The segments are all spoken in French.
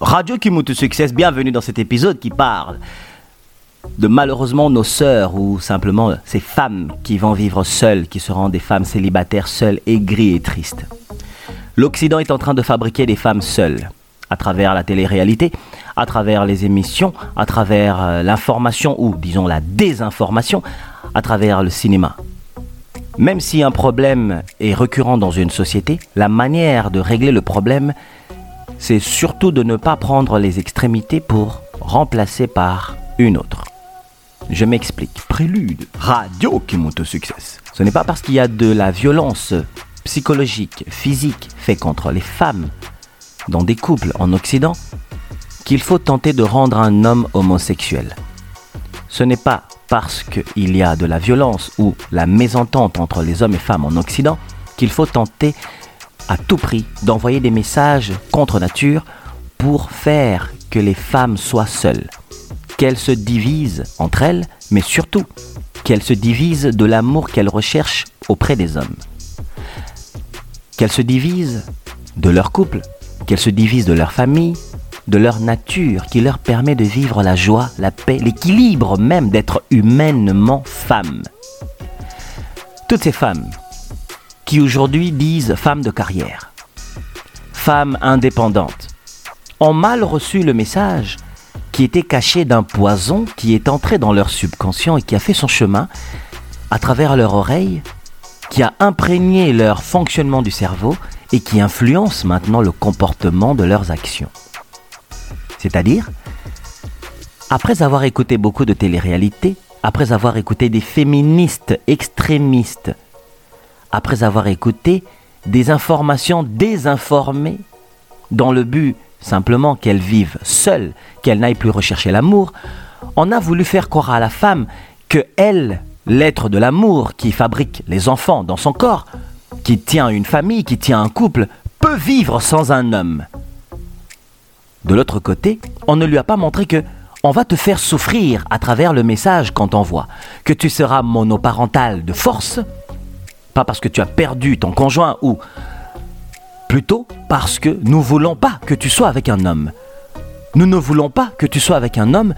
Radio Kimutu Success, bienvenue dans cet épisode qui parle de malheureusement nos sœurs ou simplement ces femmes qui vont vivre seules, qui seront des femmes célibataires seules, aigries et tristes. L'Occident est en train de fabriquer des femmes seules à travers la télé-réalité, à travers les émissions, à travers euh, l'information ou disons la désinformation, à travers le cinéma. Même si un problème est récurrent dans une société, la manière de régler le problème c'est surtout de ne pas prendre les extrémités pour remplacer par une autre. Je m'explique. Prélude, radio qui monte au succès. Ce n'est pas parce qu'il y a de la violence psychologique, physique faite contre les femmes dans des couples en Occident qu'il faut tenter de rendre un homme homosexuel. Ce n'est pas parce qu'il y a de la violence ou la mésentente entre les hommes et femmes en Occident qu'il faut tenter à tout prix d'envoyer des messages contre nature pour faire que les femmes soient seules, qu'elles se divisent entre elles, mais surtout qu'elles se divisent de l'amour qu'elles recherchent auprès des hommes. Qu'elles se divisent de leur couple, qu'elles se divisent de leur famille, de leur nature qui leur permet de vivre la joie, la paix, l'équilibre même d'être humainement femmes. Toutes ces femmes qui aujourd'hui disent femmes de carrière, femmes indépendantes, ont mal reçu le message qui était caché d'un poison qui est entré dans leur subconscient et qui a fait son chemin à travers leur oreille, qui a imprégné leur fonctionnement du cerveau et qui influence maintenant le comportement de leurs actions. C'est-à-dire, après avoir écouté beaucoup de télé-réalité, après avoir écouté des féministes extrémistes après avoir écouté des informations désinformées dans le but simplement qu'elles vivent seules, qu'elles n'aillent plus rechercher l'amour, on a voulu faire croire à la femme que elle, l'être de l'amour qui fabrique les enfants dans son corps, qui tient une famille, qui tient un couple, peut vivre sans un homme. De l'autre côté, on ne lui a pas montré que on va te faire souffrir à travers le message qu'on t'envoie, que tu seras monoparental de force, parce que tu as perdu ton conjoint ou plutôt parce que nous voulons pas que tu sois avec un homme. Nous ne voulons pas que tu sois avec un homme.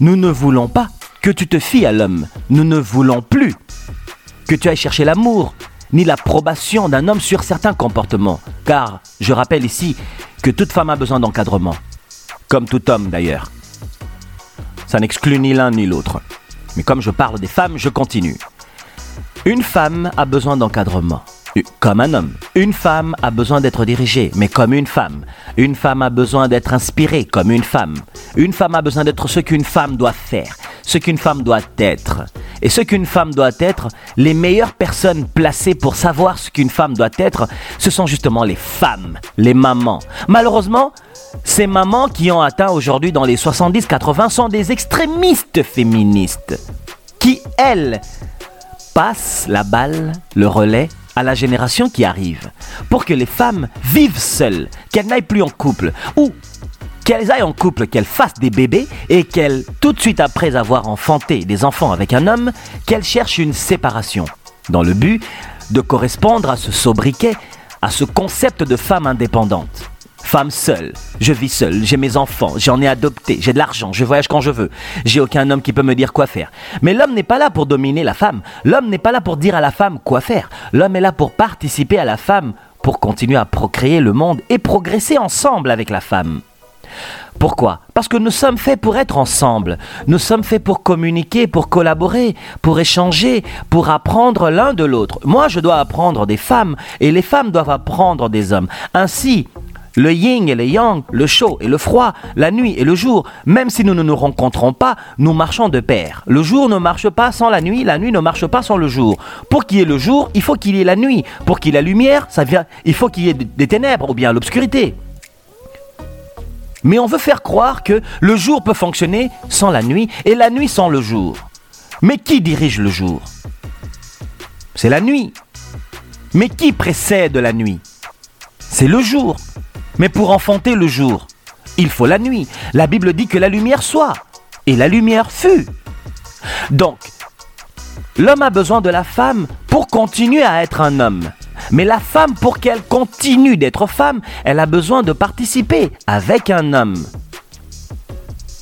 Nous ne voulons pas que tu te fies à l'homme. Nous ne voulons plus que tu ailles chercher l'amour ni l'approbation d'un homme sur certains comportements. Car je rappelle ici que toute femme a besoin d'encadrement. Comme tout homme d'ailleurs. Ça n'exclut ni l'un ni l'autre. Mais comme je parle des femmes, je continue. Une femme a besoin d'encadrement, comme un homme. Une femme a besoin d'être dirigée, mais comme une femme. Une femme a besoin d'être inspirée, comme une femme. Une femme a besoin d'être ce qu'une femme doit faire, ce qu'une femme doit être. Et ce qu'une femme doit être, les meilleures personnes placées pour savoir ce qu'une femme doit être, ce sont justement les femmes, les mamans. Malheureusement, ces mamans qui ont atteint aujourd'hui dans les 70-80 sont des extrémistes féministes qui, elles, passe la balle, le relais à la génération qui arrive, pour que les femmes vivent seules, qu'elles n'aillent plus en couple, ou qu'elles aillent en couple, qu'elles fassent des bébés, et qu'elles, tout de suite après avoir enfanté des enfants avec un homme, qu'elles cherchent une séparation, dans le but de correspondre à ce sobriquet, à ce concept de femme indépendante femme seule. Je vis seule, j'ai mes enfants, j'en ai adopté, j'ai de l'argent, je voyage quand je veux. J'ai aucun homme qui peut me dire quoi faire. Mais l'homme n'est pas là pour dominer la femme. L'homme n'est pas là pour dire à la femme quoi faire. L'homme est là pour participer à la femme, pour continuer à procréer le monde et progresser ensemble avec la femme. Pourquoi? Parce que nous sommes faits pour être ensemble. Nous sommes faits pour communiquer, pour collaborer, pour échanger, pour apprendre l'un de l'autre. Moi, je dois apprendre des femmes et les femmes doivent apprendre des hommes. Ainsi, le yin et le yang, le chaud et le froid, la nuit et le jour, même si nous ne nous rencontrons pas, nous marchons de pair. Le jour ne marche pas sans la nuit, la nuit ne marche pas sans le jour. Pour qu'il y ait le jour, il faut qu'il y ait la nuit. Pour qu'il y ait la lumière, ça vient, il faut qu'il y ait des ténèbres ou bien l'obscurité. Mais on veut faire croire que le jour peut fonctionner sans la nuit et la nuit sans le jour. Mais qui dirige le jour? C'est la nuit. Mais qui précède la nuit? C'est le jour. Mais pour enfanter le jour, il faut la nuit. La Bible dit que la lumière soit. Et la lumière fut. Donc, l'homme a besoin de la femme pour continuer à être un homme. Mais la femme, pour qu'elle continue d'être femme, elle a besoin de participer avec un homme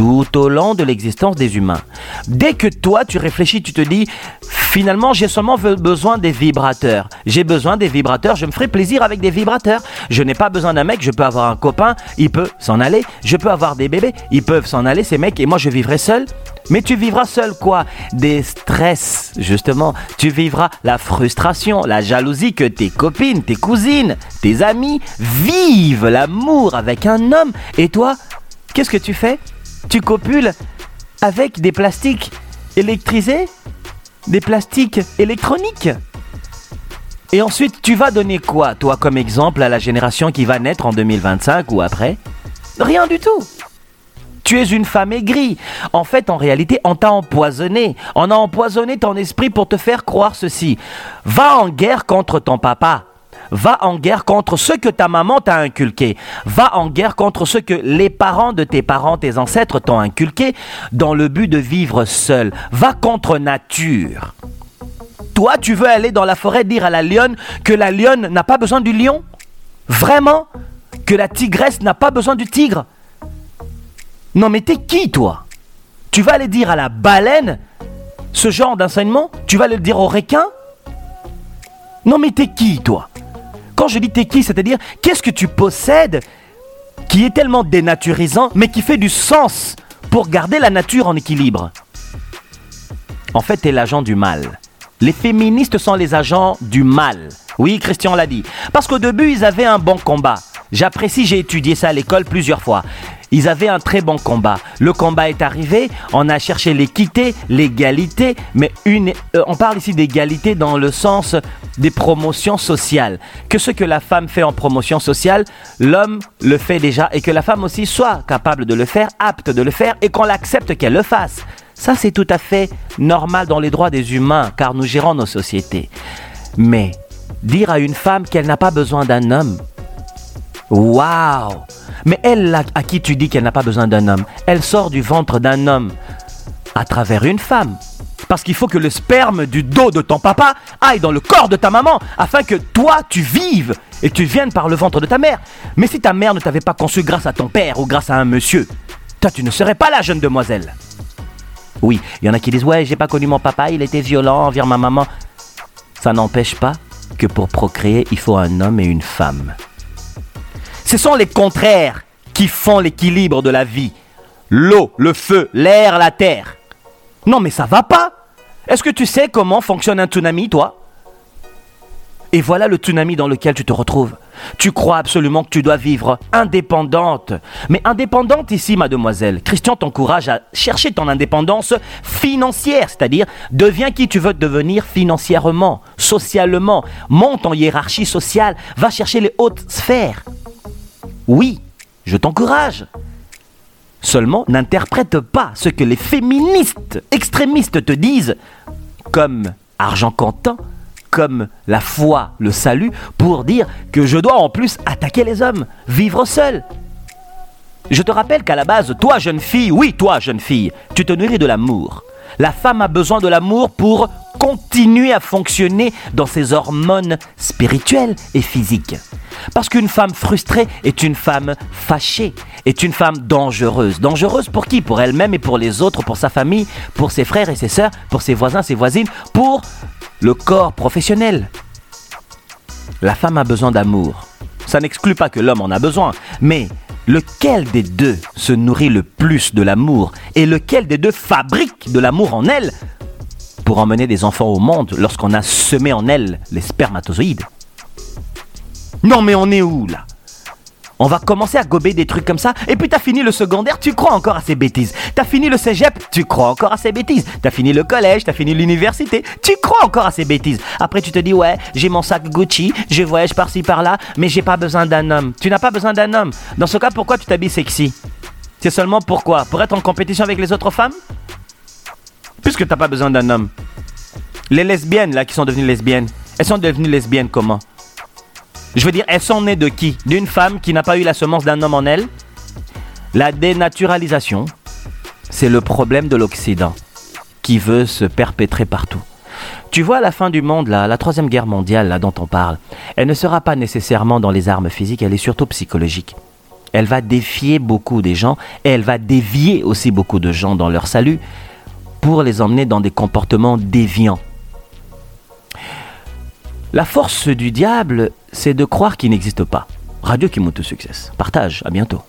tout au long de l'existence des humains. Dès que toi, tu réfléchis, tu te dis, finalement, j'ai seulement besoin des vibrateurs. J'ai besoin des vibrateurs, je me ferai plaisir avec des vibrateurs. Je n'ai pas besoin d'un mec, je peux avoir un copain, il peut s'en aller. Je peux avoir des bébés, ils peuvent s'en aller, ces mecs, et moi, je vivrai seul. Mais tu vivras seul quoi? Des stress, justement. Tu vivras la frustration, la jalousie que tes copines, tes cousines, tes amis vivent l'amour avec un homme. Et toi, qu'est-ce que tu fais? Tu copules avec des plastiques électrisés, des plastiques électroniques. Et ensuite, tu vas donner quoi, toi, comme exemple à la génération qui va naître en 2025 ou après? Rien du tout. Tu es une femme aigrie. En fait, en réalité, on t'a empoisonné. On a empoisonné ton esprit pour te faire croire ceci. Va en guerre contre ton papa. Va en guerre contre ce que ta maman t'a inculqué. Va en guerre contre ce que les parents de tes parents, tes ancêtres t'ont inculqué dans le but de vivre seul. Va contre nature. Toi, tu veux aller dans la forêt dire à la lionne que la lionne n'a pas besoin du lion? Vraiment? Que la tigresse n'a pas besoin du tigre? Non mais t'es qui toi? Tu vas aller dire à la baleine ce genre d'enseignement? Tu vas le dire au requin? Non mais t'es qui toi? Quand je dis t'es qui, c'est-à-dire qu'est-ce que tu possèdes qui est tellement dénaturisant, mais qui fait du sens pour garder la nature en équilibre? En fait, tu es l'agent du mal. Les féministes sont les agents du mal. Oui, Christian l'a dit. Parce qu'au début, ils avaient un bon combat. J'apprécie, j'ai étudié ça à l'école plusieurs fois. Ils avaient un très bon combat. Le combat est arrivé, on a cherché l'équité, l'égalité, mais une, euh, on parle ici d'égalité dans le sens des promotions sociales. Que ce que la femme fait en promotion sociale, l'homme le fait déjà et que la femme aussi soit capable de le faire, apte de le faire et qu'on l'accepte qu'elle le fasse. Ça, c'est tout à fait normal dans les droits des humains car nous gérons nos sociétés. Mais dire à une femme qu'elle n'a pas besoin d'un homme, waouh mais elle, à qui tu dis qu'elle n'a pas besoin d'un homme, elle sort du ventre d'un homme à travers une femme. Parce qu'il faut que le sperme du dos de ton papa aille dans le corps de ta maman afin que toi tu vives et tu viennes par le ventre de ta mère. Mais si ta mère ne t'avait pas conçu grâce à ton père ou grâce à un monsieur, toi tu ne serais pas la jeune demoiselle. Oui, il y en a qui disent Ouais, j'ai pas connu mon papa, il était violent envers ma maman. Ça n'empêche pas que pour procréer, il faut un homme et une femme. Ce sont les contraires qui font l'équilibre de la vie. L'eau, le feu, l'air, la terre. Non mais ça va pas. Est-ce que tu sais comment fonctionne un tsunami, toi? Et voilà le tsunami dans lequel tu te retrouves. Tu crois absolument que tu dois vivre indépendante. Mais indépendante ici, mademoiselle. Christian t'encourage à chercher ton indépendance financière, c'est-à-dire deviens qui tu veux devenir financièrement, socialement. Monte en hiérarchie sociale, va chercher les hautes sphères. Oui, je t'encourage. Seulement, n'interprète pas ce que les féministes extrémistes te disent comme argent comptant, comme la foi, le salut, pour dire que je dois en plus attaquer les hommes, vivre seul. Je te rappelle qu'à la base, toi jeune fille, oui toi jeune fille, tu te nourris de l'amour. La femme a besoin de l'amour pour continuer à fonctionner dans ses hormones spirituelles et physiques. Parce qu'une femme frustrée est une femme fâchée, est une femme dangereuse. Dangereuse pour qui? Pour elle-même et pour les autres, pour sa famille, pour ses frères et ses sœurs, pour ses voisins, ses voisines, pour le corps professionnel. La femme a besoin d'amour. Ça n'exclut pas que l'homme en a besoin, mais lequel des deux se nourrit le plus de l'amour? Et lequel des deux fabrique de l'amour en elle? Pour emmener des enfants au monde lorsqu'on a semé en elle les spermatozoïdes non mais on est où là? On va commencer à gober des trucs comme ça. Et puis t'as fini le secondaire, tu crois encore à ces bêtises. T'as fini le cégep, tu crois encore à ces bêtises. T'as fini le collège, t'as fini l'université, tu crois encore à ces bêtises. Après tu te dis ouais, j'ai mon sac Gucci, je voyage par-ci par-là, mais j'ai pas besoin d'un homme. Tu n'as pas besoin d'un homme. Dans ce cas, pourquoi tu t'habilles sexy? C'est seulement pourquoi? Pour être en compétition avec les autres femmes? Puisque t'as pas besoin d'un homme. Les lesbiennes, là, qui sont devenues lesbiennes, elles sont devenues lesbiennes comment? Je veux dire, elles sont nées de qui? D'une femme qui n'a pas eu la semence d'un homme en elle? La dénaturalisation, c'est le problème de l'Occident qui veut se perpétrer partout. Tu vois la fin du monde, là, la troisième guerre mondiale, là, dont on parle, elle ne sera pas nécessairement dans les armes physiques, elle est surtout psychologique. Elle va défier beaucoup des gens et elle va dévier aussi beaucoup de gens dans leur salut pour les emmener dans des comportements déviants. La force du diable, c'est de croire qu'il n'existe pas. Radio Kimoto Success. Partage, à bientôt.